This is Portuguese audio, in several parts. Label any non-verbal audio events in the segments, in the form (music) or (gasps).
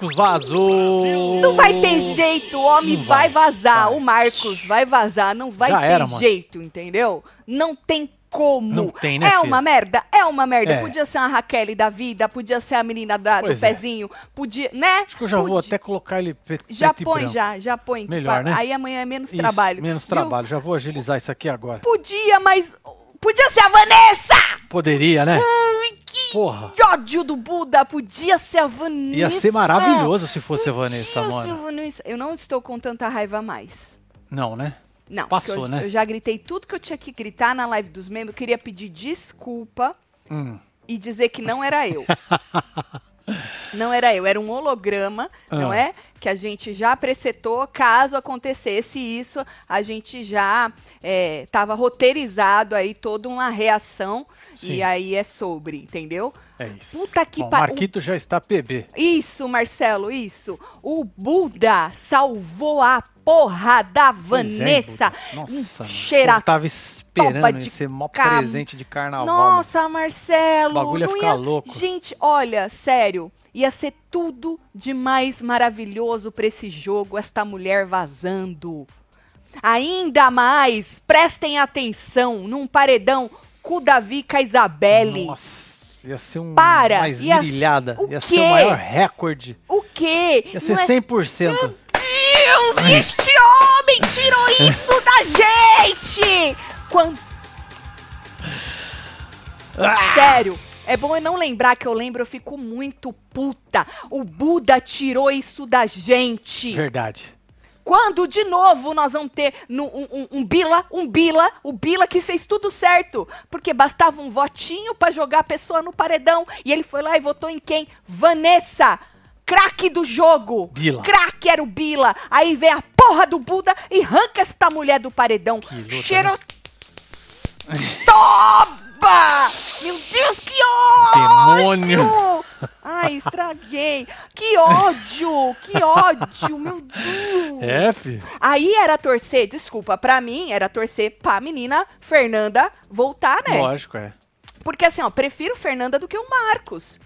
Marcos vazou! Não vai ter jeito, o homem vai, vai, vazar. vai. O Marcos vai vazar, não vai Já ter era, jeito, entendeu? Não tem como. Não tem, né, É filho? uma merda? É uma merda. É. Podia ser uma Raquel da vida, podia ser a menina da- do é. pezinho, podia, né? Acho que eu já vou até colocar ele pre- Já preto e põe, já, já põe. Melhor, pa- né? Aí amanhã é menos Isso, trabalho. Menos trabalho. Já vou agilizar isso aqui agora. Podia, mas. Podia ser a Vanessa! Poderia, né? Ai, que Porra. ódio do Buda! Podia ser a Vanessa! Ia ser maravilhoso se fosse a Vanessa, Podia a mano. Vanessa. Eu não estou com tanta raiva mais. Não, né? Não, Passou, eu, né? eu já gritei tudo que eu tinha que gritar na live dos membros. Eu queria pedir desculpa Hum. e dizer que não era eu. (laughs) não era eu, era um holograma, não Ah. é? Que a gente já precetou, caso acontecesse isso, a gente já estava roteirizado aí toda uma reação Sim. e aí é sobre, entendeu? É isso. Puta que Bom, pariu. Marquito já está PB. Isso, Marcelo, isso. O Buda salvou a porra da é, Vanessa. Buda. Nossa, cheira Eu tava esperando de esse maior cam- presente de carnaval. Nossa, Marcelo. O bagulho ia não ficar louco. Gente, olha, sério, ia ser tudo de mais maravilhoso pra esse jogo, esta mulher vazando. Ainda mais, prestem atenção, num paredão com o Davi com a Isabelle. Nossa, ia ser um Para, mais ia- virilhada. o Ia quê? ser o maior recorde. O quê? Ia ser Não é- 100%. Deus, este homem tirou (laughs) isso da gente! Quando... Ah! Sério, é bom eu não lembrar que eu lembro, eu fico muito puta. O Buda tirou isso da gente. Verdade. Quando de novo nós vamos ter no- um, um- um Bila, um Bila, o Bila que fez tudo certo. Porque bastava um votinho pra jogar a pessoa no paredão. E ele foi lá e votou em quem? Vanessa! Craque do jogo! Bila. Craque era o Bila. Aí vem a porra do Buda e arranca esta mulher do paredão. Luta, né? Cheiro. Toma! Meu Deus, que ódio! Demônio! Ai, estraguei. Que ódio! Que ódio, meu Deus! É, fi. Aí era torcer, desculpa, pra mim era torcer pra menina Fernanda voltar, né? Lógico, é. Porque assim, ó, prefiro Fernanda do que o Marcos.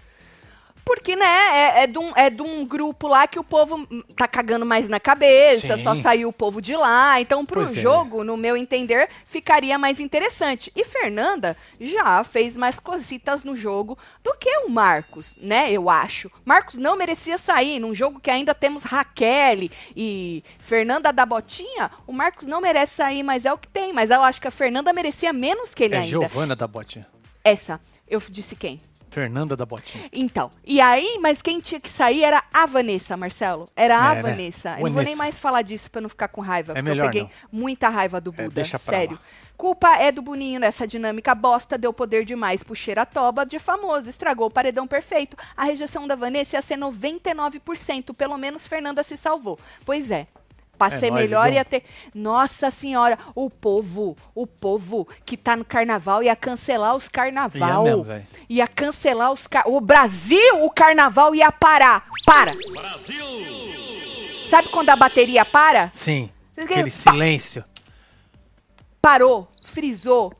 Porque, né, é, é, de um, é de um grupo lá que o povo tá cagando mais na cabeça, Sim. só saiu o povo de lá. Então, pro Pois é. jogo, no meu entender, ficaria mais interessante. E Fernanda já fez mais cositas no jogo do que o Marcos, né, eu acho. Marcos não merecia sair num jogo que ainda temos Raquel e Fernanda da Botinha. O Marcos não merece sair, mas é o que tem. Mas eu acho que a Fernanda merecia menos que ele É ainda. Giovana da Botinha. Essa, eu disse quem? Fernanda da Botinha. Então, e aí, mas quem tinha que sair era a Vanessa, Marcelo. Era a É, né? Vanessa. Eu não vou nem mais falar disso pra não ficar com raiva, É porque melhor eu peguei não. muita raiva do É, Buda, deixa pra sério. lá. Culpa é do Boninho nessa dinâmica bosta, deu poder demais pro toba de famoso, estragou o paredão perfeito. A rejeição da Vanessa ia ser 99%, pelo menos Fernanda se salvou. Pois é. Pra É ser nóis, melhor Igão. ia ter. Nossa senhora, o povo, o povo que tá no carnaval ia cancelar os carnaval. Ia mesmo, ia cancelar os car... O Brasil, o carnaval ia parar. Para! Sabe quando a bateria para? Sim. Aquele silêncio. Parou, frisou.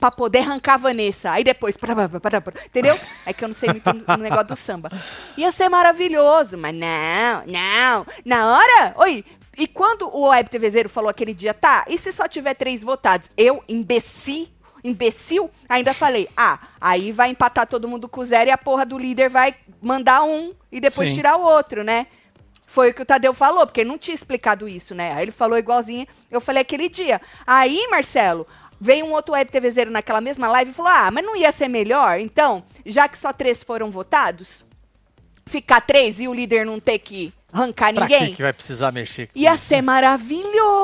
Pra poder arrancar a Vanessa. Aí depois. Para, para, para, para, entendeu? (laughs) É que eu não sei muito o negócio do samba. Ia ser maravilhoso, mas não, não. Na hora. Oi. E quando o Web TVzeiro falou aquele dia, tá, e se só tiver três votados? Eu, imbecil, imbecil, ainda falei, ah, aí vai empatar todo mundo com zero e a porra do líder vai mandar um e depois Sim. tirar o outro, né? Foi o que o Tadeu falou, porque ele não tinha explicado isso, né? Aí ele falou igualzinho, eu falei aquele dia. Aí, Marcelo, veio um outro web TVzeiro naquela mesma live e falou: ah, mas não ia ser melhor? Então, já que só três foram votados, ficar três e o líder não ter que arrancar Pra ninguém? que vai precisar mexer? com Ia isso? ser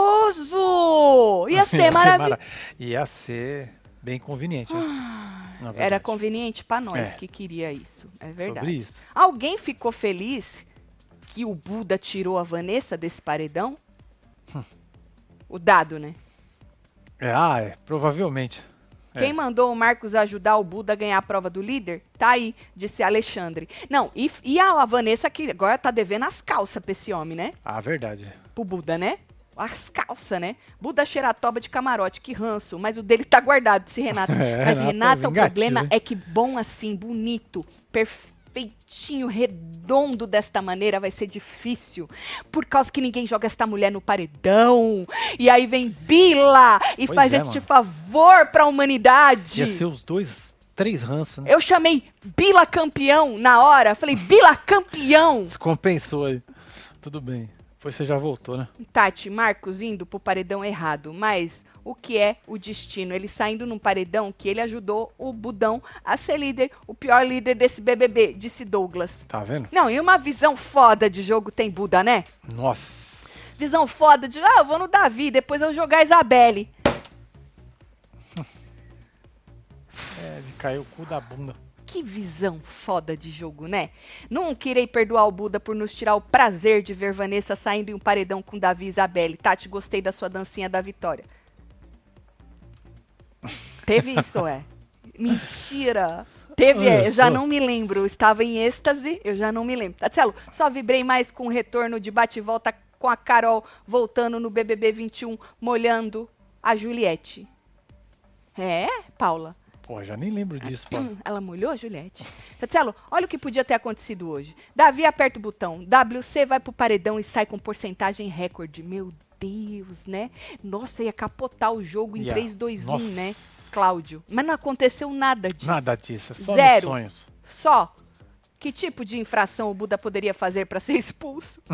maravilhoso! Ia ser maravilhoso. mara- Ia ser bem conveniente. né? Na Era conveniente pra nós É. que queria isso. É verdade. Sobre isso. Alguém ficou feliz que o Buda tirou a Vanessa desse paredão? o dado, né? É, ah, é, provavelmente. É. Quem mandou o Marcos ajudar o Buda a ganhar a prova do líder? Tá aí, disse Alexandre. Não, e, e a, Vanessa que agora tá devendo as calças pra esse homem, né? Ah, verdade. Pro Buda, né? As calças, né? Buda cheira a toba de camarote, que ranço. Mas o dele tá guardado, disse Renato. (laughs) É, mas Renato, é o problema é que bom assim, bonito, perf- feitinho, redondo desta maneira vai ser difícil. Por causa que ninguém joga esta mulher no paredão. E aí vem Bila e Pois faz é, este mano. favor pra humanidade. Ia ser os dois, três ranços, né? Eu chamei Bila campeão na hora. Falei, Bila campeão. Descompensou aí. Tudo bem. Depois você já voltou, né? Tati, Marcos indo pro paredão errado, mas o que é o destino? Ele saindo num paredão que ele ajudou o Budão a ser líder, o pior líder desse BBB, disse Douglas. Tá vendo? Não, e uma visão foda de jogo tem Buda, né? Nossa. Visão foda de, ah, eu vou no Davi, depois eu jogar a Isabelle. (laughs) É, de cair o cu da bunda. Que visão foda de jogo, né? Nunca irei perdoar o Buda por nos tirar o prazer de ver Vanessa saindo em um paredão com Davi e Isabelle. Tati, gostei da sua dancinha da vitória. Teve isso, é? (laughs) Mentira! Teve, Olha é, eu já só. não me lembro. Eu estava em êxtase, eu já não me lembro. Tatielo, só vibrei mais com o retorno de bate e volta com a Carol voltando no BBB 21, molhando a Juliette. É, Paula? Pô, já nem lembro disso, pô. (clears throat) Ela molhou Juliette. Tatselo, olha o que podia ter acontecido hoje. Davi aperta o botão. WC vai pro paredão e sai com porcentagem recorde. Meu Deus, né? Nossa, ia capotar o jogo em Ia. 3, 2, 1, Nossa. né? Cláudio. Mas não aconteceu nada disso. Nada disso, é só Zero. nos sonhos. Só. Que tipo de infração o Buda poderia fazer para ser expulso? (laughs)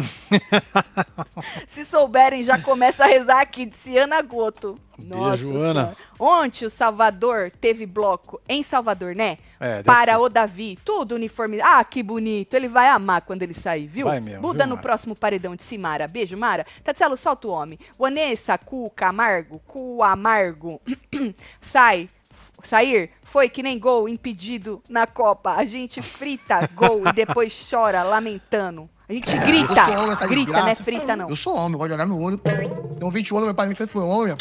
Se souberem, já começa a rezar aqui, disse Ana Goto. Beijo, Ana. Senhora. Ontem o Salvador teve bloco em Salvador, né? É, Para ser. o Davi, tudo uniforme. Ah, que bonito. Ele vai amar quando ele sair, viu? Vai mesmo, Buda viu, no Mara? próximo paredão de Simara. Beijo, Mara. Tatselo, solta o homem. Vanessa, Cu, Camargo, Cu, Amargo. (clears throat) Sai. Sair foi que nem gol impedido na Copa. A gente frita gol e depois chora lamentando. A gente Eu grita. sou homem, essa Grita, não é desgraça. frita, não. Eu sou homem, gosto de olhar no olho. Tenho 20 anos, meu pai me fez foi homem.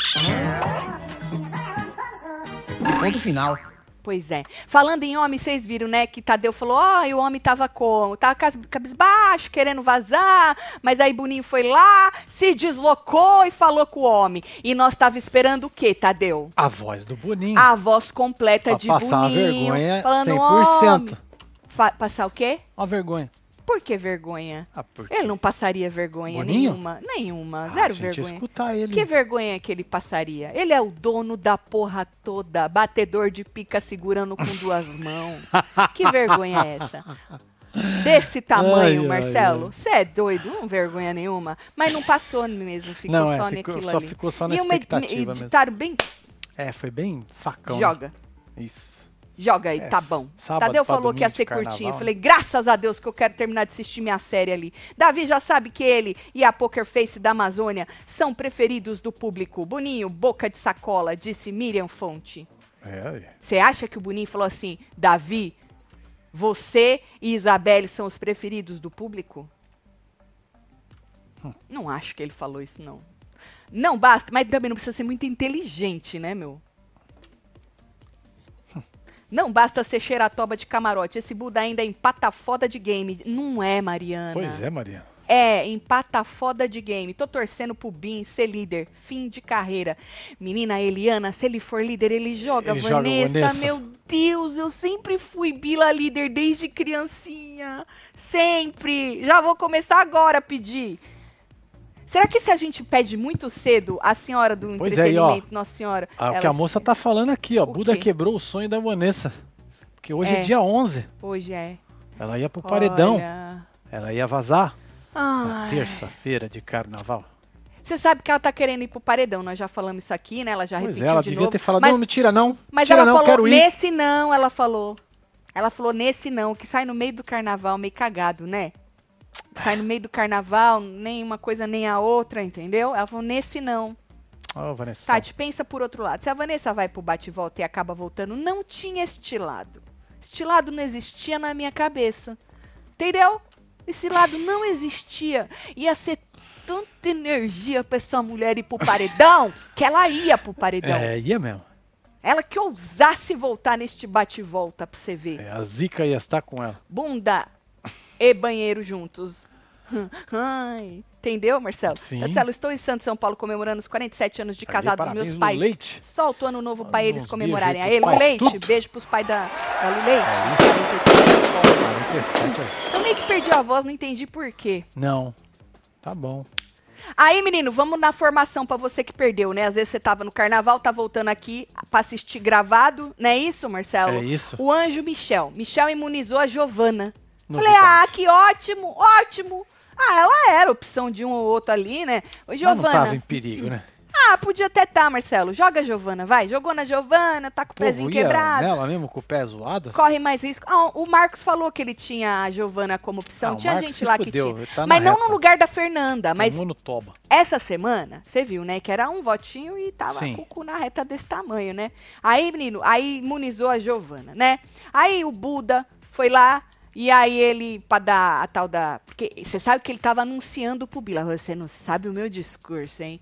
Ponto final. Pois é. Falando em homem, vocês viram, né, que Tadeu falou, ó, e o homem tava como? Tava cabisbaixo, querendo vazar, mas aí Boninho foi lá, se deslocou e falou com o homem. E nós tava esperando o quê, Tadeu? A voz do Boninho. A voz completa Pra de passar a Boninho. vergonha falando, 100%. "Homem". Fa- passar o quê? Uma vergonha. Por que vergonha? Ah? Ele não passaria vergonha Boninho? nenhuma. Nenhuma. Ah, Zero vergonha. escutar ele. Que vergonha que ele passaria? Ele é o dono da porra toda, batedor de pica segurando com duas (laughs) mãos. Que vergonha é essa? Desse tamanho, Ai, Marcelo? Você é doido? Não vergonha nenhuma. Mas não passou mesmo, ficou Não, é, só ficou- naquilo só ali. ficou só na e uma expectativa mesmo. editaram bem. É, foi bem facão. Joga. Isso. Joga aí, É, tá bom. sábado Tadeu falou que ia ser curtinho. Eu né? falei, graças a Deus que eu quero terminar de assistir minha série ali. Davi já sabe que ele e a Poker Face da Amazônia são preferidos do público. Boninho, boca de sacola, disse Miriam Fonte. É, Você acha que o Boninho falou assim, Davi, você e Isabelle são os preferidos do público? Hum. Não acho que ele falou isso, não. Não basta, mas também não precisa ser muito inteligente, né, meu? Não basta ser xeratoba de camarote. Esse Buda ainda é empata foda de game. Não é, Mariana. pois é, Maria. É, empata foda de game. Tô torcendo pro Bin ser líder. Fim de carreira. Menina Eliana, se ele for líder, ele joga. Ele joga, Vanessa, Vanessa. meu Deus, eu sempre fui Bila líder desde criancinha. Sempre. Já vou começar agora a pedir. Será que se a gente pede muito cedo a senhora do Pois é, aí, ó. entretenimento, Nossa Senhora? Ah, o que a moça se- tá falando aqui, ó. O Buda quê? quebrou o sonho da Vanessa. Porque hoje é, É. dia 11. Hoje é. Ela ia pro paredão. Olha. Ela ia vazar na terça-feira de carnaval. Você sabe que ela tá querendo ir pro paredão, nós já falamos isso aqui, né? Ela já Pois repetiu é, ela de devia novo. ter falado, mas, não, mentira não. mas mentira ela não, falou, quero ir. nesse não, ela falou. Ela falou, nesse não, que sai no meio do carnaval, meio cagado, né? Sai no meio do carnaval, nem uma coisa nem a outra, entendeu? Falou, nesse não. Ô, Vanessa. Tati, pensa por outro lado. Se a Vanessa vai pro bate e volta e acaba voltando, não tinha este lado. Este lado não existia na minha cabeça. Entendeu? Esse lado não existia. Ia ser tanta energia pra essa mulher ir pro paredão (laughs) que ela ia pro paredão. É, ia mesmo. Ela que ousasse voltar neste bate e volta pra você ver. É, a zica ia estar com ela. Bunda e banheiro juntos. (laughs) Ai, entendeu, Marcelo? Sim. Marcelo, estou em Santos, São Paulo, comemorando os 47 anos de casado dos meus pais. Leite. Solta o ano novo Manda eles comemorarem. A beijos ele, aí Leite, tudo. beijo pros pais da, da Lu Leite. É isso. 47 anos. 37, ó. Eu meio que perdi a voz, não entendi por quê. Não. Tá bom. Aí, menino, vamos na formação pra você que perdeu, né? Às vezes você tava no carnaval, tá voltando aqui pra assistir gravado, não é isso, Marcelo? É isso. O anjo Michel. Michel imunizou a Giovana. Falei, ah, que ótimo, ótimo. Ah, ela era opção de um ou outro ali, né? Ô, Mas não Giovana. tava em perigo, né? Ah, podia até tá, Marcelo. Joga a Giovana, vai. Jogou na Giovana, tá com o O pezinho quebrado. nela mesmo com o pé zoado? Corre mais risco. Ah, o Marcos falou que ele tinha a Giovana como opção. Ah, o tinha gente lá fudeu, que tinha. tá mas não reta. no lugar da Fernanda. Mas no toba. essa semana, você viu, né? Que era um votinho e tava Sim. com o cu na reta desse tamanho, né? Aí, menino, aí imunizou a Giovana, né? Aí o Buda foi lá e aí ele, pra dar a tal da. Porque você sabe que ele tava anunciando pro Bila. Você não sabe o meu discurso, hein?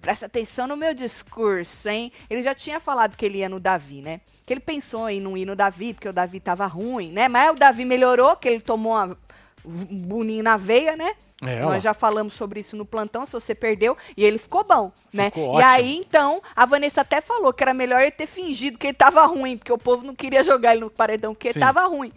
Presta atenção no meu discurso, hein? Ele já tinha falado que ele ia no Davi, né? Que ele pensou em não ir no Davi, porque o Davi tava ruim, né? Mas o Davi melhorou, que ele tomou uma, um boninho na veia, né? É, Nós já falamos sobre isso no plantão, se você perdeu, e ele ficou bom, né? Ficou e ótimo. aí, então, a Vanessa até falou que era melhor ele ter fingido que ele tava ruim, porque o povo não queria jogar ele no paredão, porque ele Sim. tava ruim.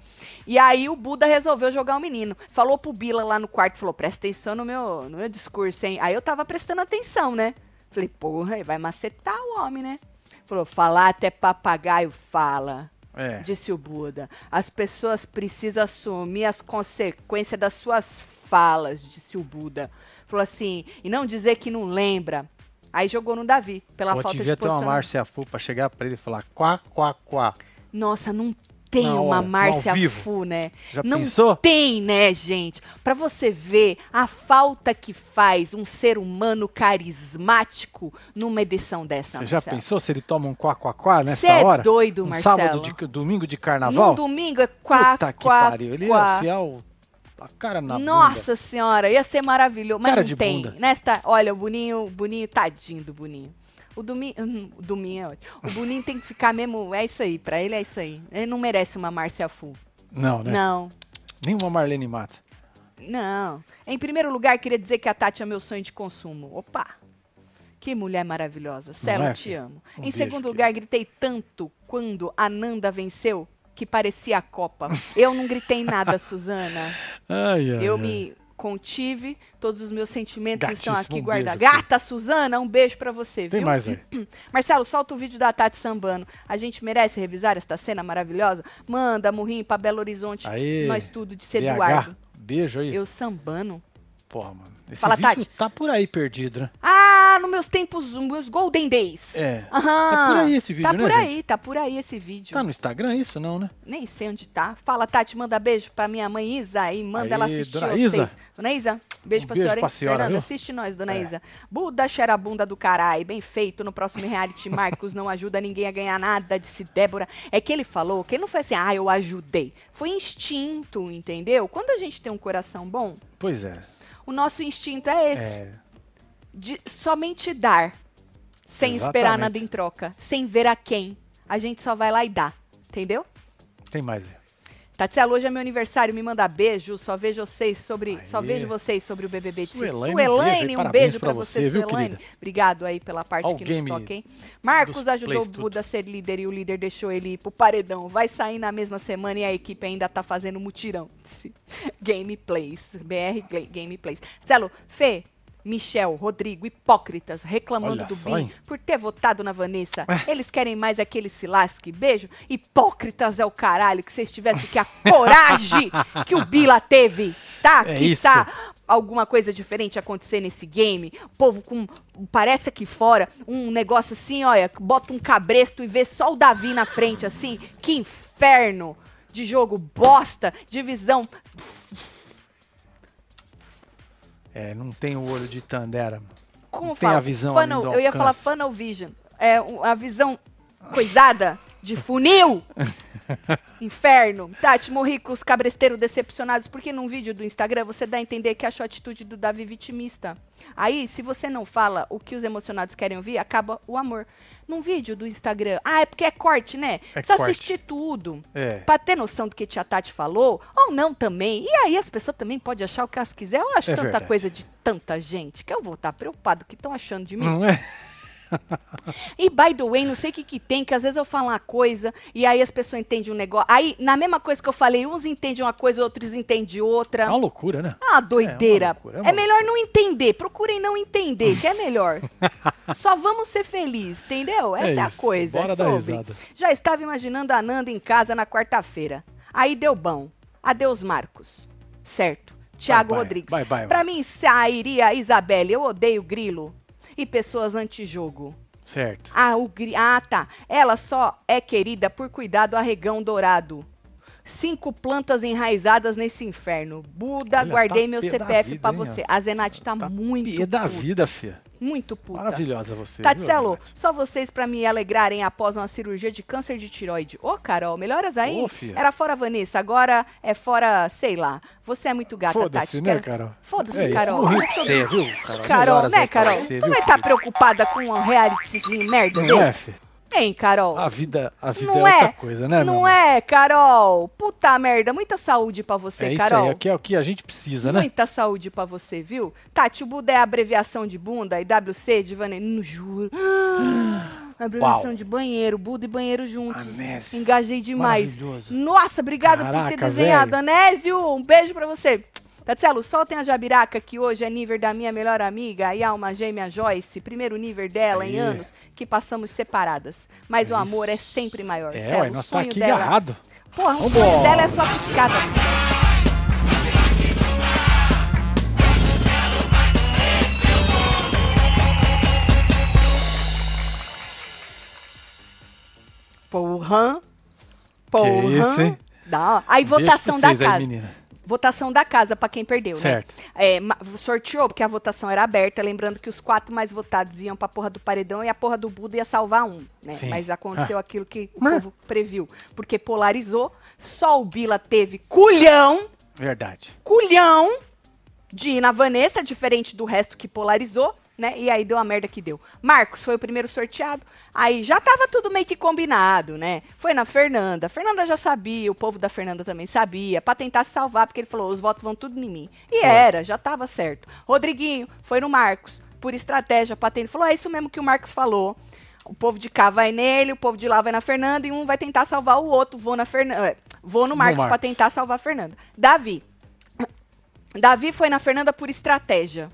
E aí o Buda resolveu jogar o menino. Falou pro Bila lá no quarto, falou, presta atenção no meu, no meu discurso, hein? Aí eu tava prestando atenção, né? Falei, porra, ele vai macetar o homem, né? Falou, falar até papagaio fala. É. Disse o Buda. As pessoas precisam assumir as consequências das suas falas, disse o Buda. Falou assim, e não dizer que não lembra. Aí jogou no Davi, pela Pô, falta devia de ter uma. Márcia Fu pra chegar pra ele e falar quá, quá, quá. Nossa, não tem Na uma no Márcia. Fu, né? Já não pensou? tem, né, gente? Pra você ver a falta que faz um ser humano carismático numa edição dessa, Você já Marcelo. pensou se ele toma um quá, quá, quá nessa Cê é hora? doido, um Marcelo. sábado de domingo de carnaval? Num domingo é quá, Puta que quá, pariu. Ele quá. ia enfiar o- a cara na bunda. Nossa senhora, ia ser maravilhoso. Mas Cara não de tem. bunda. Nesta, olha, o Boninho, o Boninho, tadinho do Boninho. (laughs) O domingo, o é ótimo. O Boninho tem que ficar mesmo, é isso aí, pra ele é isso aí. Ele não merece uma Márcia Fu. Não, né? Não, Nenhuma Marlene Mata. não. Em primeiro lugar, queria dizer que a Tati é meu sonho de consumo. Opa! Que mulher maravilhosa. Celo, é, te amo. Um em beijo, segundo lugar, gritei tanto quando a Nanda venceu que parecia a Copa. Eu não gritei nada, (laughs) Suzana. Ai, ai, Eu ai. me contive, todos os meus sentimentos estão Gatíssimo, aqui um guardados. Gata, Suzana, um beijo pra você, Tem viu? mais aí. (clears throat) Marcelo, solta o vídeo da Tati sambando. A gente merece revisar esta cena maravilhosa? Manda, Murrinho, pra Belo Horizonte. Aí. Nós tudo, de ser BH, Eduardo. Beijo aí. Eu sambando. Porra, mano. Esse Fala, vídeo Tati. tá por aí perdido, né? Ah, nos meus tempos, nos meus Golden Days. É. Aham. Tá por aí esse vídeo, Tá né, por gente? aí, tá por aí esse vídeo. Tá no Instagram isso, não, né? Nem sei onde tá. Fala, Tati, manda beijo pra minha mãe Isa e manda ela assistir dona vocês. Isa. Dona Isa, beijo Um pra beijo senhora, pra senhora, Fernanda, viu? assiste nós, dona É. Isa. Buda xerabunda do caralho, bem feito. No próximo reality, (laughs) Marcos não ajuda ninguém a ganhar nada, disse Débora. É que ele falou que ele não foi assim, ah, eu ajudei. Foi instinto, entendeu? Quando a gente tem um coração bom, Pois é. O nosso instinto é esse. É. de somente dar, sem esperar Exatamente. nada em troca, sem ver a quem. A gente só vai lá e dá, entendeu? Tem mais Tatiana, hoje é meu aniversário, me manda beijo, só vejo vocês sobre, só Aê. vejo vocês sobre o BBB de Suelaine, Suelaine, um beijo pra você, você, querida? Obrigado aí pela parte o que nos toca, hein? Marcos ajudou o. Buda a ser líder e o líder deixou ele ir pro paredão. Vai sair na mesma semana e a equipe ainda tá fazendo mutirão. (laughs) Gameplays, BR Gameplays. Zelo, Fê, Michel, Rodrigo, hipócritas, reclamando Olha do só, BIM por ter votado na Vanessa. É. Eles querem mais aquele se lasque. Beijo. Hipócritas é o caralho, que vocês tivessem que a coragem (laughs) que o Bila teve, tá? É que isso. alguma coisa diferente acontecer nesse game. O povo com. Parece aqui fora um negócio assim, olha, bota um cabresto e vê só o Davi na frente, assim. Que inferno de jogo bosta, divisão. É, não tem o olho de Tandera. Como Não tem fala? a visão Funnel- Eu ia falar funnel vision. É a visão coisada de funil. (laughs) Inferno. Tati, morri com os cabresteiros decepcionados, porque num vídeo do Instagram você dá a entender que achou a atitude do Davi vitimista. Aí, se você não fala o que os emocionados querem ouvir, acaba o amor. Num vídeo do Instagram. Ah, é porque é corte, né? Precisa corte. assistir tudo. É. Pra ter noção do que tia Tati falou, ou não também. E aí as pessoas também podem achar o que elas quiserem. Eu acho É tanta verdade. coisa de tanta gente que eu vou estar preocupado o que estão achando de mim. Não é? E by the way, não sei o que, que tem, que às vezes eu falo uma coisa e aí as pessoas entendem um negócio. Aí, na mesma coisa que eu falei, uns entendem uma coisa, outros entendem outra. É uma loucura, né? Ah, doideira. É loucura, é é melhor não entender. Procurem não entender, que é melhor. (laughs) Só vamos ser felizes, entendeu? Essa é, a isso, coisa. bora é dar risada. Já estava imaginando a Nanda em casa na quarta-feira. Aí deu bom. Adeus, Marcos. Certo. Tiago. Rodrigues. Bye, bye, pra mim, sairia a Isabelle. Eu odeio grilo. E pessoas antijogo. Certo. Ah, o gri... ah, tá. Ela só é querida por cuidar do arregão dourado. Cinco plantas enraizadas nesse inferno. Buda, Olha, guardei tá meu CPF hein, você. A Zenate tá, Tá muito pé da vida, Fia. Muito puta. Maravilhosa você. Tatselo, Zenate? só vocês pra me alegrarem após uma cirurgia de câncer de tiroide. Ô, Carol, melhoras aí? Fia. Era fora Vanessa, agora é fora, sei lá. Você é muito gata, Foda-se, Tati. né, Quero- Carol? Foda-se, É isso, Carol. pra só- você, viu, Carol? Carol, né, Carol? você, tu vai estar filha? preocupada com um realityzinho merda é, desse? Fia? Hein, Carol? A vida, a vida Não é é? outra coisa, né, Não é, Carol? Puta merda, muita saúde pra você, É isso Carol. aí, é o que, é o que a gente precisa, né? Muita saúde pra você, viu? Tati, o Buda é abreviação de bunda e WC de Vanessa. Não juro. (gasps) abreviação Uau. de banheiro, Buda e banheiro juntos. Anésio. Engajei demais. Maravilhoso. Nossa, obrigada por ter Caraca, desenhado. velho. Anésio, um beijo pra você. Tatselo, soltem a Jabiraca, que hoje é nível da minha melhor amiga, e a alma gêmea Joyce, primeiro nível dela em Aí. anos, que passamos separadas. Mas o amor é sempre maior. É, Celo, ué, o nós tá sonho aqui dela. agarrado. Porra, o sonho dela é só piscada. Porra. Porra. isso, hein? Dá. Aí, votação da vocês aí, casa. menina. Votação da casa pra quem perdeu, Certo. né? É, sorteou, porque a votação era aberta, lembrando que os quatro mais votados iam pra porra do paredão e a porra do Buda ia salvar um, né? Sim. Mas aconteceu aquilo que o povo previu. Porque polarizou, só o Bila teve culhão, Verdade. culhão de ir na Vanessa, diferente do resto que polarizou, né? E aí deu a merda que deu. Marcos foi o primeiro sorteado. Aí já tava tudo meio que combinado, né? Foi na Fernanda. A Fernanda já sabia, o povo da Fernanda também sabia, pra tentar se salvar, porque ele falou: os votos vão tudo em mim. E Foi. era, já tava certo. Rodriguinho foi no Marcos, por estratégia, pra tentar. Falou: é isso mesmo que o Marcos falou. O povo de cá vai nele, o povo de lá vai na Fernanda e um vai tentar salvar o outro. Vou na Fernanda. Vou no Marcos pra Marcos. tentar salvar a Fernanda. Davi. Davi foi na Fernanda por estratégia.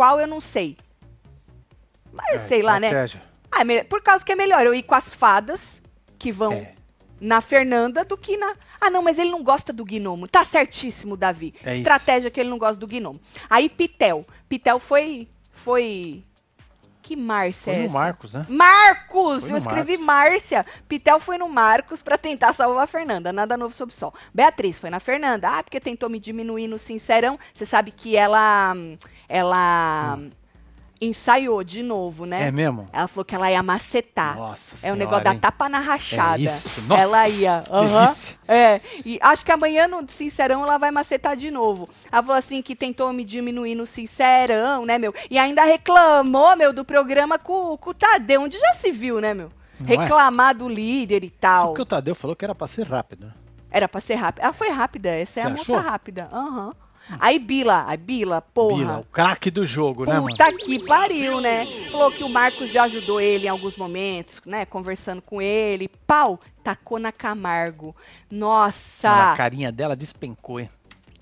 Qual eu não sei. Mas É, sei lá, né? estratégia. Ah, é por causa que é melhor eu ir com as fadas, que vão É. na Fernanda, do que na. Ah, não, mas ele não gosta do gnomo. Tá certíssimo, Davi. É isso. Estratégia que ele não gosta do gnomo. Aí, Pitel. Pitel foi. Foi. Que Márcia Foi é no essa? Marcos, né? Marcos! Foi Eu escrevi Marcos. Márcia. Pitel foi no Marcos pra tentar salvar a Fernanda. Nada novo sob o sol. Beatriz foi na Fernanda. Ah, porque tentou me diminuir no Sincerão. Você sabe que ela. Ela. Ensaiou de novo, né? É mesmo? Ela falou que ela ia macetar. Nossa É o senhora, negócio da hein? tapa na rachada. É isso. Nossa, ela ia. aham. delícia. É. E acho que amanhã no Sincerão ela vai macetar de novo. Ela falou assim que tentou me diminuir no Sincerão, né, meu? E ainda reclamou, meu, do programa com, com o Tadeu, onde já se viu, né, meu? Não é? Reclamar do líder e Isso tal. porque o Tadeu falou que era pra ser rápido. né? Era pra ser rápida. Ela foi rápida, essa é Você a moça achou? rápida. Aham. Aí Bila, aí Bila, porra. Bila, o craque do jogo, né, mano? Puta que pariu, né? Falou que o Marcos já ajudou ele em alguns momentos, né? Conversando com ele. Pau, tacou na Camargo. Nossa, A carinha dela despencou, hein?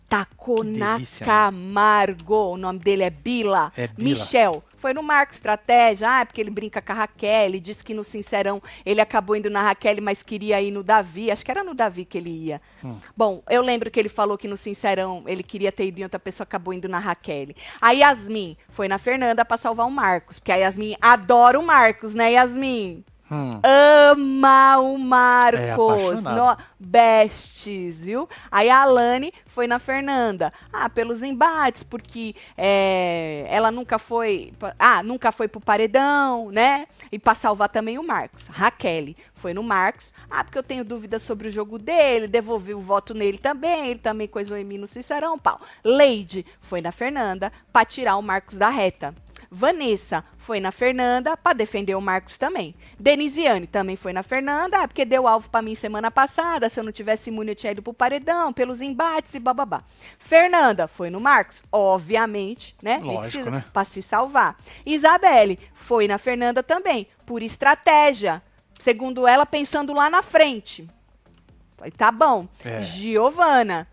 tacou que na delícia, né? Camargo. O nome dele é Bila. É Bila. Michel. Foi no Marcos Estratégia, ah, porque ele brinca com a Raquel, ele disse que no Sincerão ele acabou indo na Raquel, mas queria ir no Davi, acho que era no Davi que ele ia. Hum. Bom, eu lembro que ele falou que no Sincerão ele queria ter ido em outra pessoa, acabou indo na Raquel. A Yasmin foi na Fernanda pra salvar o Marcos, porque a Yasmin adora o Marcos, né, Yasmin? Hum. ama o Marcos. É, no, bestes, viu? Aí a Alane foi na Fernanda. Ah, pelos embates, porque é, ela nunca foi. Ah, nunca foi pro paredão, né? E pra salvar também o Marcos. Raquel foi no Marcos. Ah, porque eu tenho dúvidas sobre o jogo dele, devolvi o voto nele também. Ele também coisou em mim no Cicerão, pau. Leide foi na Fernanda pra tirar o Marcos da reta. Vanessa foi na Fernanda pra defender o Marcos também. Denisiane também foi na Fernanda, porque deu alvo pra mim semana passada. Se eu não tivesse imune, eu tinha ido pro paredão, pelos embates e bababá. Fernanda foi no Marcos, obviamente, né? Lógico, precisa, né? Pra se salvar. Isabelle foi na Fernanda também, por estratégia. Segundo ela, pensando lá na frente. Tá bom. É. Giovana.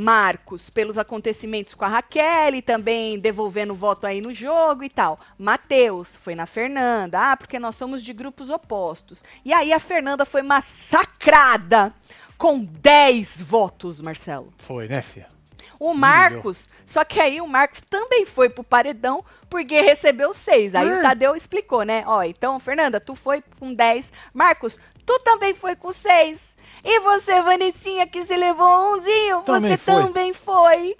Marcos, pelos acontecimentos com a Raquel e também devolvendo voto aí no jogo e tal. Matheus foi na Fernanda. Ah, porque nós somos de grupos opostos. E aí a Fernanda foi massacrada com 10 votos, Marcelo. Foi, né, Fia? O Marcos, só que aí o Marcos também foi pro paredão porque recebeu seis. Aí É. o Tadeu explicou, né? Ó, então, Fernanda, tu foi com 10. Marcos, tu também foi com seis. E você, Vanessinha, que se levou umzinho, Também você foi. também foi.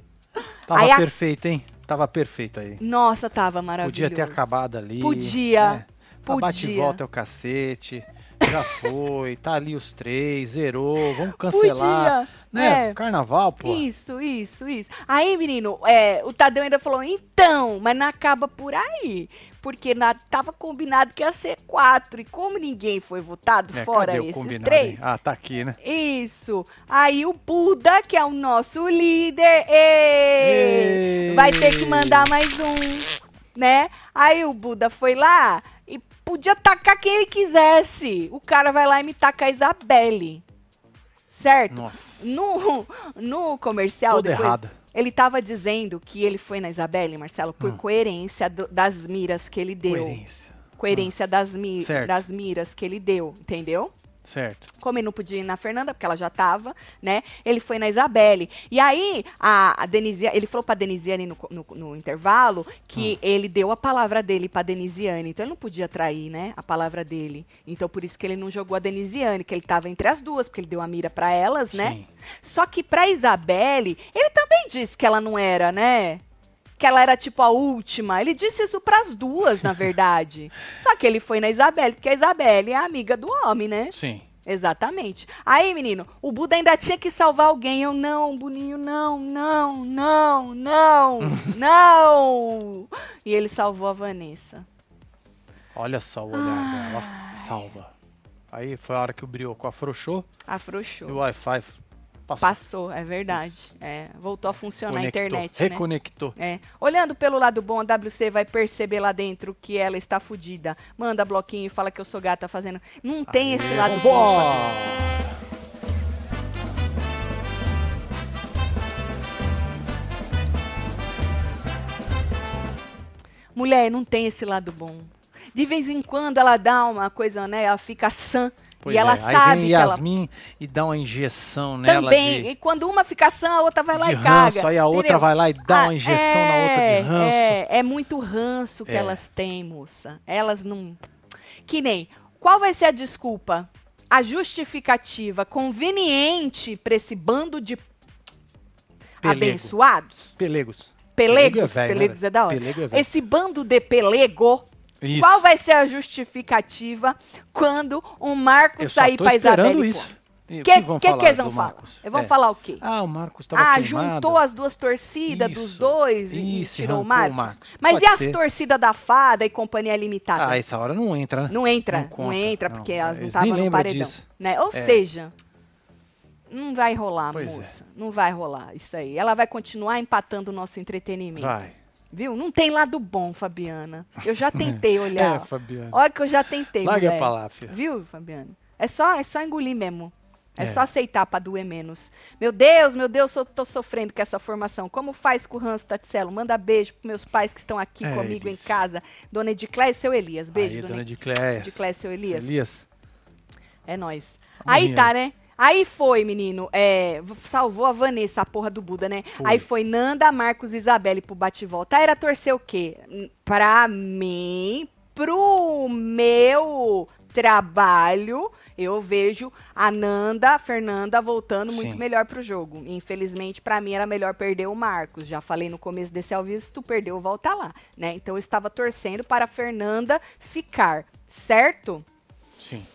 Tava Aí a- perfeito, hein? Tava perfeito aí. Nossa, tava maravilhoso. Podia ter acabado ali. Podia, né? A bate e podia. volta é o cacete. Já foi, tá ali os três, zerou, vamos cancelar. Podia, Né? é. Carnaval, pô. Isso, isso, isso. Aí, menino, é, o Tadeu ainda falou, então, mas não acaba por aí. Porque na, tava combinado que ia ser quatro. E como ninguém foi votado, É, fora esses combinado, três. hein? Ah, tá aqui, né? Isso. Aí o Buda, que é o nosso líder, vai ter que mandar mais um, né? Aí o Buda foi lá podia tacar quem ele quisesse. O cara vai lá e me taca a Isabelle. Certo? Nossa. No, no comercial, Todo depois, errado. ele tava dizendo que ele foi na Isabelle, Marcelo, por Hum. coerência do- das miras que ele deu. Coerência. Coerência das, mi Certo. das miras que ele deu, entendeu? Certo. Como ele não podia ir na Fernanda, porque ela já tava, né? Ele foi na Isabelle. E aí, a, a Denisiane, ele falou pra Denisiane no, no, no intervalo que Hum. ele deu a palavra dele pra Denisiane. Então ele não podia trair, né? A palavra dele. Então por isso que ele não jogou a Denisiane, que ele tava entre as duas, porque ele deu a mira pra elas, né? Sim. Só que pra Isabelle, ele também disse que ela não era, né? Que ela era tipo a última. Ele disse isso pras duas, na verdade. (laughs) Só que ele foi na Isabelle, porque a Isabelle é a amiga do homem, né? Sim. Exatamente. Aí, menino, o Buda ainda tinha que salvar alguém. Eu, não, Boninho, não, não, não, não, (laughs) não. E ele salvou a Vanessa. Olha só o olhar dela. Salva. Aí foi a hora que o brioco afrouxou e o Afrouxou. Wi-Fi passou. Passou, é verdade. É, voltou a funcionar Conectou, a internet, né? Reconectou. É. Olhando pelo lado bom, a WC vai perceber lá dentro que ela está fudida. Manda bloquinho e fala que eu sou gata fazendo. Não tem esse lado bom. Vambora! Mulher, não tem esse lado bom. De vez em quando ela dá uma coisa, né? Ela fica sã. Pois e ela é. sabe Aí vem que ela Yasmin e dá uma injeção nela também. de, E quando uma fica sã, a outra vai lá e ranço. caga. Aí a outra entendeu? vai lá e dá Ah, uma injeção na outra é, de ranço. É, é muito ranço que É. elas têm, moça. Elas não. Que nem. Qual vai ser a desculpa? A justificativa conveniente para esse bando de Pelego. abençoados? Pelegos. Pelegos? né, Pelegos velho? é da hora. Pelego é velho. Esse bando de pelego. Isso. Qual vai ser a justificativa quando o Marcos Eu sair esperando Isabelle? isso. O que, que, que eles vão falar? Marcos? Eles vão É. falar o quê? Ah, o Marcos tava Ah, queimado. juntou as duas torcidas dos Isso, dois e isso, tirou o arrancou o Marcos. Marcos. Mas Pode e as ser. torcidas da Fada e Companhia Limitada? Ah, essa hora não entra, né? Não entra, não, conta, entra, não. porque elas não estavam no paredão. disso. Né? Ou É. seja, não vai rolar, Pois é. moça. Não vai rolar isso aí. Ela vai continuar empatando o nosso entretenimento. Vai. Viu? Não tem lado bom, Fabiana. Eu já tentei (laughs) olhar. É, Fabiano. Olha que eu já tentei, Larga lá, filha. Viu, Fabiano? É só, é só engolir mesmo. É, É. só aceitar pra doer menos. Meu Deus, meu Deus, eu tô sofrendo com essa formação. Como faz com o Hans Tatselo? Manda beijo pros meus pais que estão aqui É, comigo Elias. em casa. Dona Edicléia e seu Elias. Beijo, Aí, dona dona de Cléia. Edicléia e seu Elias. Elias. É nóis. Amanhã. Aí tá, né? Aí foi, menino. É, salvou a Vanessa, a porra do Buda, né? Foi. Aí foi Nanda, Marcos e Isabelle pro bate-volta. Era torcer o quê? Pra mim, pro meu trabalho, eu vejo a Nanda, a Fernanda voltando muito Sim. melhor pro jogo. Infelizmente, pra mim era melhor perder o Marcos. Já falei no começo desse ao vivo, se tu perdeu, volta lá, né? Então eu estava torcendo para a Fernanda ficar, certo? Sim.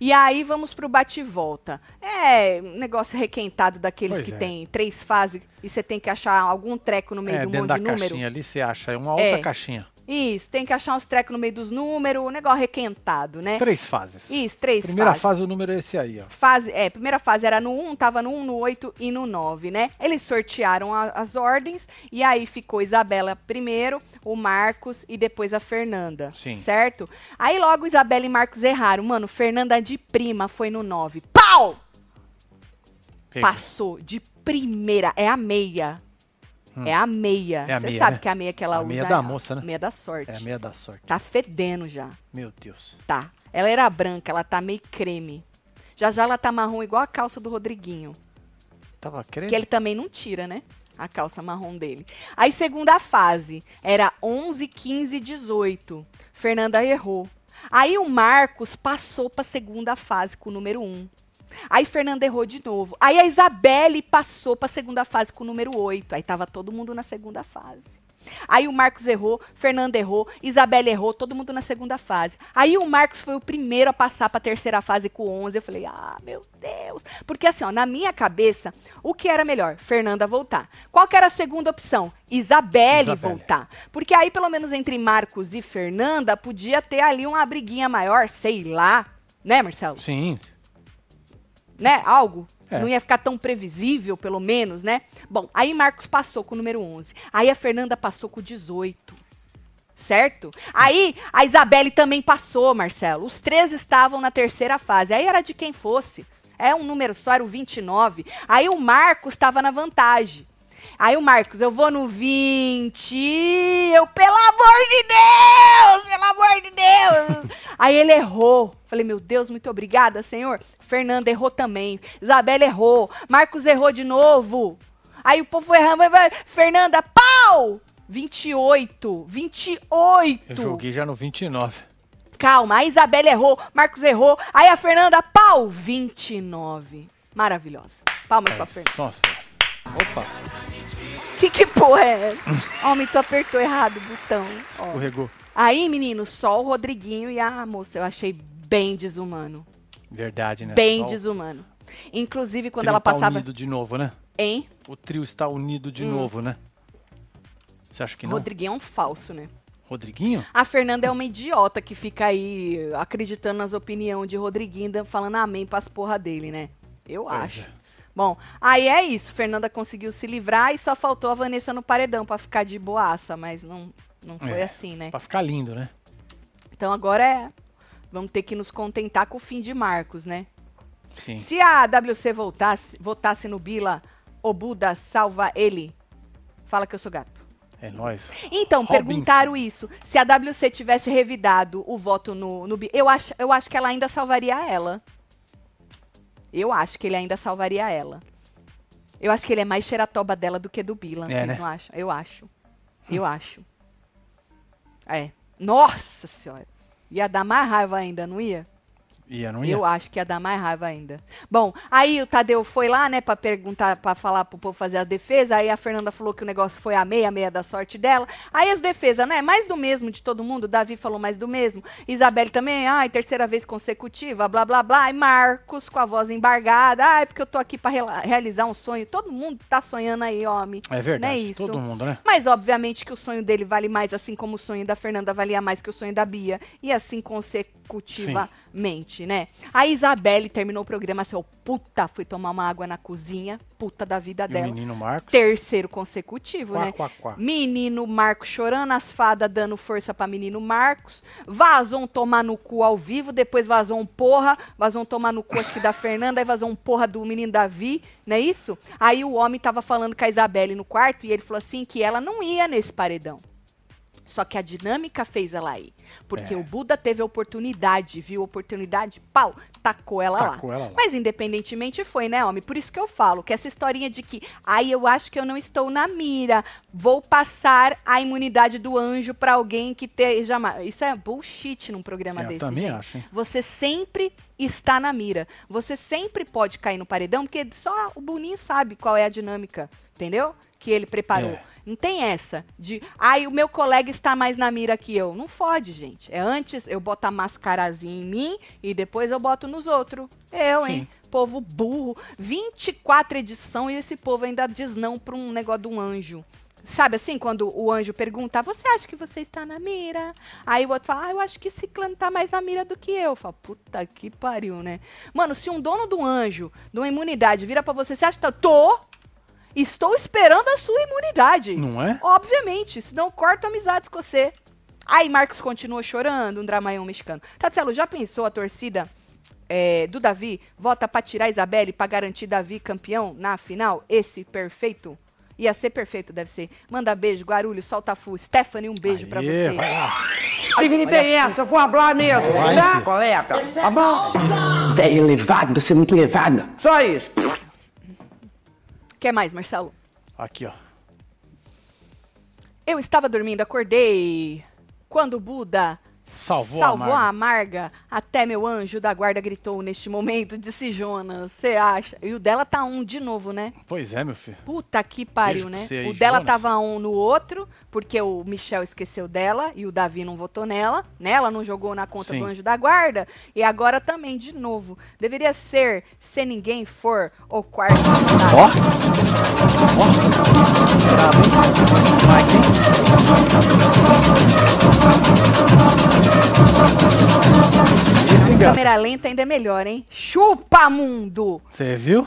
E aí vamos pro bate-volta. É um negócio requentado daqueles Pois que é. tem três fases e você tem que achar algum treco no meio É, do dentro monte da de número. caixinha ali você acha é uma outra É. caixinha. Isso, tem que achar uns trecos no meio dos números, um negócio requentado, né? Três fases. Isso, três Primeira fases. fase, o número é esse aí, ó. Fase, é, primeira fase era no 1, tava no 1, no 8 e no 9, né? Eles sortearam a- as ordens e aí ficou Isabela primeiro, o Marcos e depois a Fernanda. Sim. Certo? Aí logo Isabela e Marcos erraram. Mano, Fernanda de prima foi no 9. Pau! Pega. Passou de primeira. É a meia. É a meia. É a Você meia, sabe né? que é a meia que ela A usa. meia é da a moça, né? Meia da sorte. É a meia da sorte. Tá fedendo já. Meu Deus. Tá. Ela era branca, ela tá meio creme. Já já ela tá marrom igual a calça do Rodriguinho. Tava querendo. Que ele também não tira, né? A calça marrom dele. Aí, segunda fase, era 11, 15 e 18. Fernanda errou. Aí o Marcos passou pra segunda fase com o número 1. Aí Fernanda errou de novo. Aí a Isabelle passou pra segunda fase com o número 8. Aí tava todo mundo na segunda fase. Aí o Marcos errou, Fernanda errou, Isabelle errou, todo mundo na segunda fase. Aí o Marcos foi o primeiro a passar pra terceira fase com 11. Eu falei, ah, meu Deus. Porque assim, ó, na minha cabeça, o que era melhor? Fernanda voltar. Qual que era a segunda opção? Isabelle, Isabelle. voltar. Porque aí, pelo menos entre Marcos e Fernanda, podia ter ali uma briguinha maior, sei lá. Né, Marcelo? Sim. Né? Algo. É. Não ia ficar tão previsível, pelo menos, né? Bom, aí Marcos passou com o número 11. Aí a Fernanda passou com o 18. Certo? Aí a Isabelle também passou, Marcelo. Os três estavam na terceira fase. Aí era de quem fosse. É um número só, era o 29. Aí o Marcos estava na vantagem. Aí o Marcos, eu vou no 20. Eu, pelo amor de Deus! Pelo amor de Deus! (laughs) Aí ele errou. Falei, meu Deus, muito obrigada, senhor. Fernanda errou também. Isabela errou. Marcos errou de novo. Aí o povo foi errando. Fernanda, pau! 28. 28. Eu joguei já no 29. Calma, a Isabela errou, Marcos errou, aí a Fernanda, pau, 29. Maravilhosa. Palmas pra Fernanda. Nossa. Opa, Que que porra é essa? (laughs) Homem, tu apertou errado o botão. Ó. escorregou. Aí, menino, só o Rodriguinho e a moça, eu achei bem desumano. Verdade, né? Bem Só o desumano. Inclusive, quando trio ela tá passava... unido de novo, né? Hein? O trio está unido de novo, né? Você acha que não? Rodriguinho é um falso, né? Rodriguinho? A Fernanda é uma idiota que fica aí acreditando nas opiniões de Rodriguinho, dan- falando amém pras porra dele, né? Eu Pois acho. Bom, aí é isso. Fernanda conseguiu se livrar e só faltou a Vanessa no paredão pra ficar de boaça, mas não, não foi É, assim, né? Pra ficar lindo, né? Então agora é. Vamos ter que nos contentar com o fim de Marcos, né? Sim. Se a WC voltasse, votasse no Bila, o Buda salva ele. Fala que eu sou gato. É nóis. Então, Robinson. perguntaram isso. Se a WC tivesse revidado o voto no, no Bi- eu acho, eu acho que ela ainda salvaria ela. Eu acho que ele ainda salvaria ela. Eu acho que ele é mais xeratoba dela do que do Bila, É, vocês né? não acham? Eu acho. Eu acho. É. Nossa senhora. Ia dar mais raiva ainda, não ia? Ia, não ia? Eu acho que ia dar mais raiva ainda. Bom, aí o Tadeu foi lá, né, pra perguntar, pra falar pro povo fazer a defesa. Aí a Fernanda falou que o negócio foi a meia, a meia da sorte dela. Aí as defesas, né, mais do mesmo de todo mundo. Davi falou mais do mesmo. Isabelle também, ai, terceira vez consecutiva, blá, blá, blá. E Marcos com a voz embargada. Ai, porque eu tô aqui pra rela- realizar um sonho. Todo mundo tá sonhando aí, homem. É verdade. Não é isso? Todo mundo, né? Mas, obviamente, que o sonho dele vale mais, assim como o sonho da Fernanda valia mais que o sonho da Bia. E assim consecutivamente, né? A Isabelle terminou o programa ó, puta, fui tomar uma água na cozinha, puta da vida E dela. menino Marcos. Terceiro consecutivo, Quá, né? quá, quá. Menino Marcos chorando, as fadas dando força pra menino Marcos. Vazou um tomar no cu ao vivo, depois vazou um porra, vazou um tomar no cu acho que da Fernanda, aí vazou um porra do menino Davi, não é isso? Aí o homem tava falando com a Isabelle no quarto e ele falou assim que ela não ia nesse paredão. Só que a dinâmica fez ela ir. Porque É. o Buda teve a oportunidade, viu oportunidade, pau, tacou ela lá. Tacou ela lá. Mas independentemente foi, né, homem? Por isso que eu falo que essa historinha de que, ai, eu acho que eu não estou na mira, vou passar a imunidade do anjo pra alguém que esteja. Isso é bullshit num programa Eu desse, também gente. acho, hein? Você sempre está na mira. Você sempre pode cair no paredão, porque só o Boninho sabe qual é a dinâmica, entendeu? Que ele preparou. É. Não tem essa de, ai, o meu colega está mais na mira que eu. Não fode, gente. É antes eu boto a mascarazinha em mim e depois eu boto nos outros. Eu, hein? Povo burro. 24 edição e esse povo ainda diz não pra um negócio de um anjo. Sabe assim, quando o anjo pergunta, você acha que você está na mira? Aí o outro fala, ah, eu acho que esse clã tá mais na mira do que eu. Fala, puta que pariu, né? Mano, se um dono do anjo, de uma imunidade, vira pra você, você acha que tá... Tô! Estou esperando a sua imunidade. Não é? Obviamente, senão corto amizades com você. Aí Marcos continua chorando, um dramaião mexicano. Tatselo, já pensou a torcida é, do Davi vota pra tirar a Isabelle pra garantir Davi campeão na final? Esse perfeito? Ia ser perfeito, deve ser. Manda beijo, Guarulhos, solta fu. Stephanie, um beijo pra Aê, você. vai lá. Aí me tem essa, eu vou falar mesmo, Vai, tá, colega? Tá bom? Velho elevado, você é muito elevada. Só isso. Quer mais, Marcelo? Aqui, ó. Eu estava dormindo, acordei. Quando o Buda Salvou a salvou Amarga. a amarga, até meu anjo da guarda gritou neste momento, disse Jonas. Você acha? E o dela tá um de novo, né? Pois é, meu filho. Puta que pariu, né? aí, o dela Jonas. tava um no outro, porque o Michel esqueceu dela e o Davi não votou nela, né? Ela não jogou na conta Sim. do anjo da guarda. E agora também, de novo. Deveria ser, se ninguém for, o quarto. Ó. Ó. Bravo, hein? Mike, hein? Esse. Câmera lenta ainda é melhor, hein? Chupa, mundo! Você viu?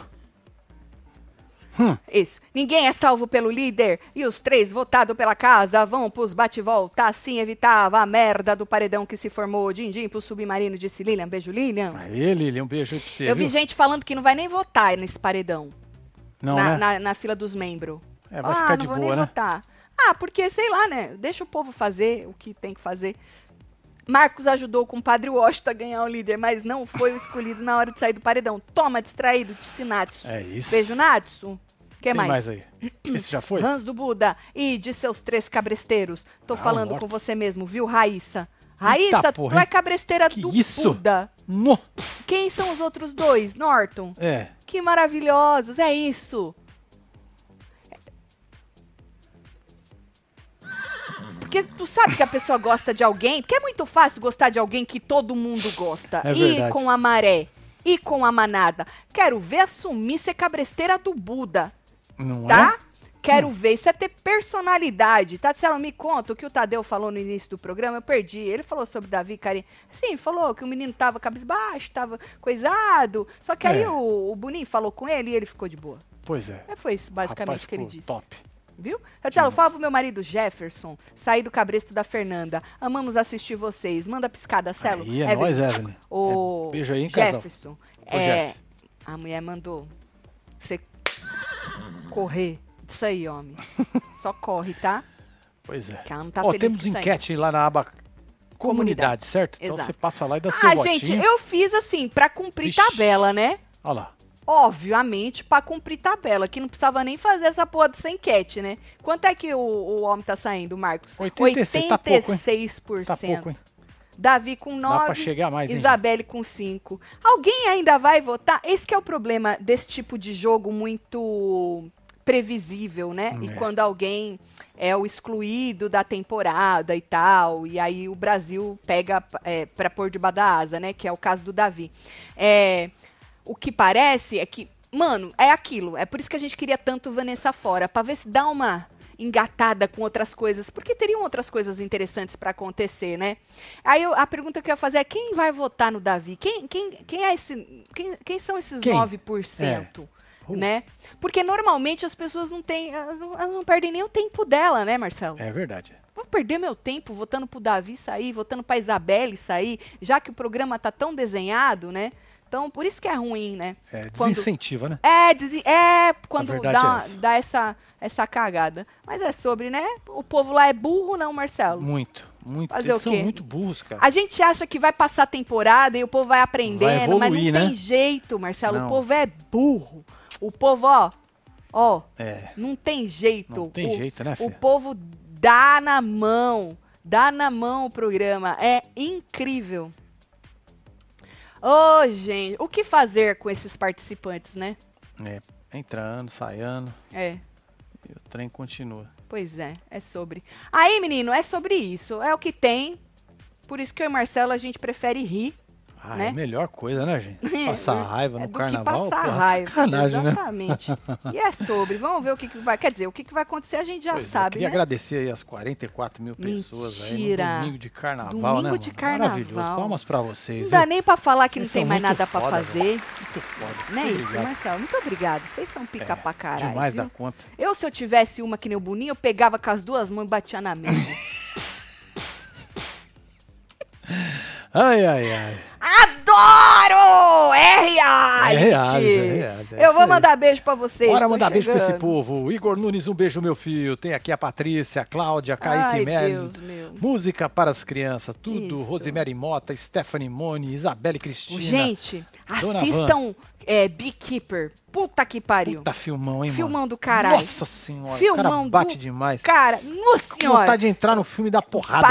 Isso. Ninguém é salvo pelo líder e os três votados pela casa vão pros bate-volta. Assim evitava a merda do paredão que se formou. Din-din pro submarino, disse Lilian. Beijo, Lilian. Aí, Lilian, um beijo aí pra você. Eu vi viu? gente falando que não vai nem votar nesse paredão. Não, na, né? na, na fila dos membros. É, vai ah, ficar não de vou boa, nem né? votar. Ah, porque, sei lá, né? Deixa o povo fazer o que tem que fazer. Marcos ajudou com o Padre Washington a ganhar o líder, mas não foi o escolhido na hora de sair do paredão. Toma, distraído, disse Natsu. É isso. Beijo, Natsu. que Tem mais? mais aí. (clears throat) Esse já foi? Hans do Buda e de seus três cabresteiros. Tô Ah, falando morto. com você mesmo, viu, Raíssa? Raíssa, tu porra, é hein? cabresteira Que do isso? Buda. No. Quem são os outros dois, Norton? É. Que maravilhosos, é isso. Porque tu sabe que a pessoa gosta de alguém, porque é muito fácil gostar de alguém que todo mundo gosta. É e verdade. com a maré, e com a manada. Quero ver assumir ser cabresteira do Buda, Não tá? é? Quero ver, isso é ter personalidade, tá? Se ela me conta o que o Tadeu falou no início do programa, eu perdi. Ele falou sobre Davi Carim. Sim, falou que o menino tava cabisbaixo, tava coisado. Só que aí É. o, o Boninho falou com ele e ele ficou de boa. Pois é. É, foi isso basicamente Rapaz, que ele disse. top. Viu? Tatiana, fala pro meu marido Jefferson, sair do cabresto da Fernanda. Amamos assistir vocês. Manda piscada, Celo. Aí, é nóis, Evelyn. O É, beijo aí, casal. Jefferson. Ô, é, Jeff. a mulher mandou você correr. Isso aí, homem. Só corre, tá? Pois é. Que ela não tá Ó, feliz temos enquete lá na aba comunidade, certo? Então Exato. você passa lá e dá seu Ah, votinho. gente, eu fiz assim, pra cumprir Vixe. tabela, né? Olha lá. Obviamente, pra cumprir tabela, que não precisava nem fazer essa porra dessa enquete, né? Quanto é que o, o homem tá saindo, Marcos? 86, tá pouco, hein? 86%. Tá pouco, hein? Davi com Dá pra 9, chegar mais, hein? Isabelle com 5. Alguém ainda vai votar? Esse que é o problema desse tipo de jogo muito previsível, né? E É. quando alguém é o excluído da temporada e tal, e aí o Brasil pega é, para pôr debaixo da asa, né? Que é o caso do Davi. É, o que parece é que, mano, é aquilo. É por isso que a gente queria tanto Vanessa fora, pra ver se dá uma engatada com outras coisas, porque teriam outras coisas interessantes pra acontecer, né? Aí eu- a pergunta que eu ia fazer é quem vai votar no Davi? Quem, quem, quem é esse, quem, quem são esses Quem? 9%? Uh. Né? Porque normalmente as pessoas não têm, elas não, elas não perdem nem o tempo dela, né, Marcelo? É verdade. Vou perder meu tempo votando pro Davi sair, votando pra Isabelle sair, já que o programa tá tão desenhado, né? Então, por isso que é ruim, né? É, Quando- desincentiva, né? É, desi- é quando dá, é essa. dá essa, essa cagada. Mas é sobre, né? O povo lá é burro, não, Marcelo? Muito, muito. Fazer Eles o são quê? muito burros, cara. A gente acha que vai passar a temporada e o povo vai aprendendo, mas não evoluir, tem né? jeito, Marcelo. Não. O povo é burro. O povo, ó, ó, É. não tem jeito. Não tem o, jeito, né, O filha? povo dá na mão. Dá na mão o programa. É incrível. Ô, gente, o que fazer com esses participantes, né? É. Entrando, saindo, É. e o trem continua. Pois é, é sobre. Aí, menino, é sobre isso. É o que tem. Por isso que eu e Marcelo a gente prefere rir. Ah, né? é a melhor coisa, né, gente? (laughs) Passar raiva é no do carnaval. que passar porra, raiva. Sacanagem, né? Exatamente. e é sobre. Vamos ver o que, que vai. Quer dizer, o que, que vai acontecer a gente já Pois é, sabe, queria né? agradecer aí as 44 mil pessoas aí Mentira. no domingo de carnaval, Domingo né? de carnaval. Maravilhoso. Palmas pra vocês. Não dá nem pra falar que não Vocês tem são mais nada pra foda, fazer. velho. Muito foda. Não é Muito isso. Marcelo? Muito obrigado. Vocês são pica É, pra caralho. Demais viu? da conta. Eu, se eu tivesse uma que nem o Boninho, eu pegava com as duas mãos e batia na mesa. (laughs) Ai, ai, ai. Adoro! É reality! É reality, é reality, é eu vou mandar beijo pra vocês. Bora mandar beijo pra esse chegando. povo. Igor Nunes, um beijo, meu filho. Tem aqui a Patrícia, a Cláudia, Kaique Ai, Melo. Música para as crianças, tudo. Isso. Rosemary Mota, Stephanie Mone, Isabelle Cristina. Gente, assistam é, Beekeeper. Puta que pariu. Puta filmão, hein, Filmão mano? do caralho. Nossa senhora, o Filmão cara bate do demais. Cara, nossa senhora. vontade de entrar no filme dar porrada.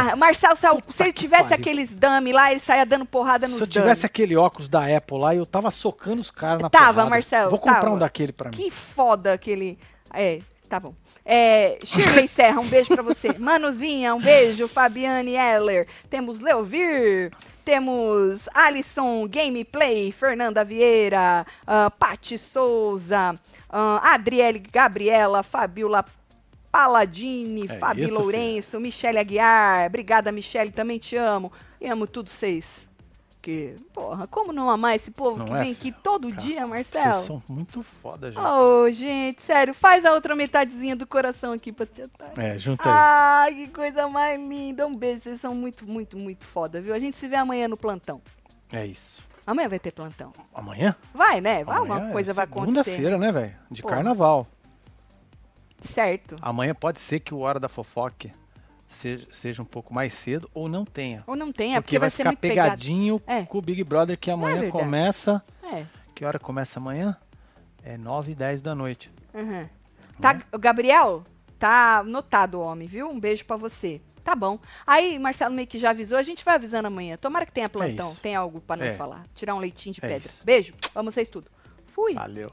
Sal- Puta se ele tivesse pariu. aqueles dummy lá, ele saia dando porrada nos Se eu dummy. tivesse aquele óculos da Apple lá, eu tava socando os caras na Tava, porrada. Marcelo, Vou comprar tava. um daquele pra mim. Que foda aquele. É, tá bom. É, Shirley Serra, um beijo pra você. (laughs) Manuzinha, um beijo. Fabiane Eller. Temos Leovir. Temos Alisson Gameplay, Fernanda Vieira, uh, Pati Souza, ah, Adriele Gabriela, Fabiola Paladini, É Fabi isso, Lourenço, Michele Aguiar. Obrigada, Michele, também te amo. E amo tudo vocês. Que, porra, como não amar esse povo Não que é, vem aqui todo Cara, dia, Marcelo? Vocês são muito foda, gente. Oh, gente, sério, faz a outra metadezinha do coração aqui pra te atar. É, junta aí. Ai, que coisa mais linda. Um beijo, vocês são muito, muito, muito foda, viu? A gente se vê amanhã no plantão. É isso. Amanhã vai ter plantão. Amanhã? Vai, né? Vai, Amanhã uma é coisa vai acontecer. Segunda-feira, né, velho? De Porra. carnaval. Certo. Amanhã pode ser que o Hora da Fofoca seja, seja um pouco mais cedo ou não tenha. Ou não é porque porque vai, vai ser ficar pegado. pegadinho É. com o Big Brother que amanhã verdade. começa. É. Que hora começa amanhã? É 9 e 10 da noite. Uhum. Tá, o Gabriel, tá anotado o homem, viu? Um beijo pra você. Tá bom. Aí, Marcelo meio que já avisou, a gente vai avisando amanhã. Tomara que tenha plantão, isso. tem algo pra nos É. falar. Tirar um leitinho de É pedra. Beijo, amo vocês tudo. Fui. Valeu.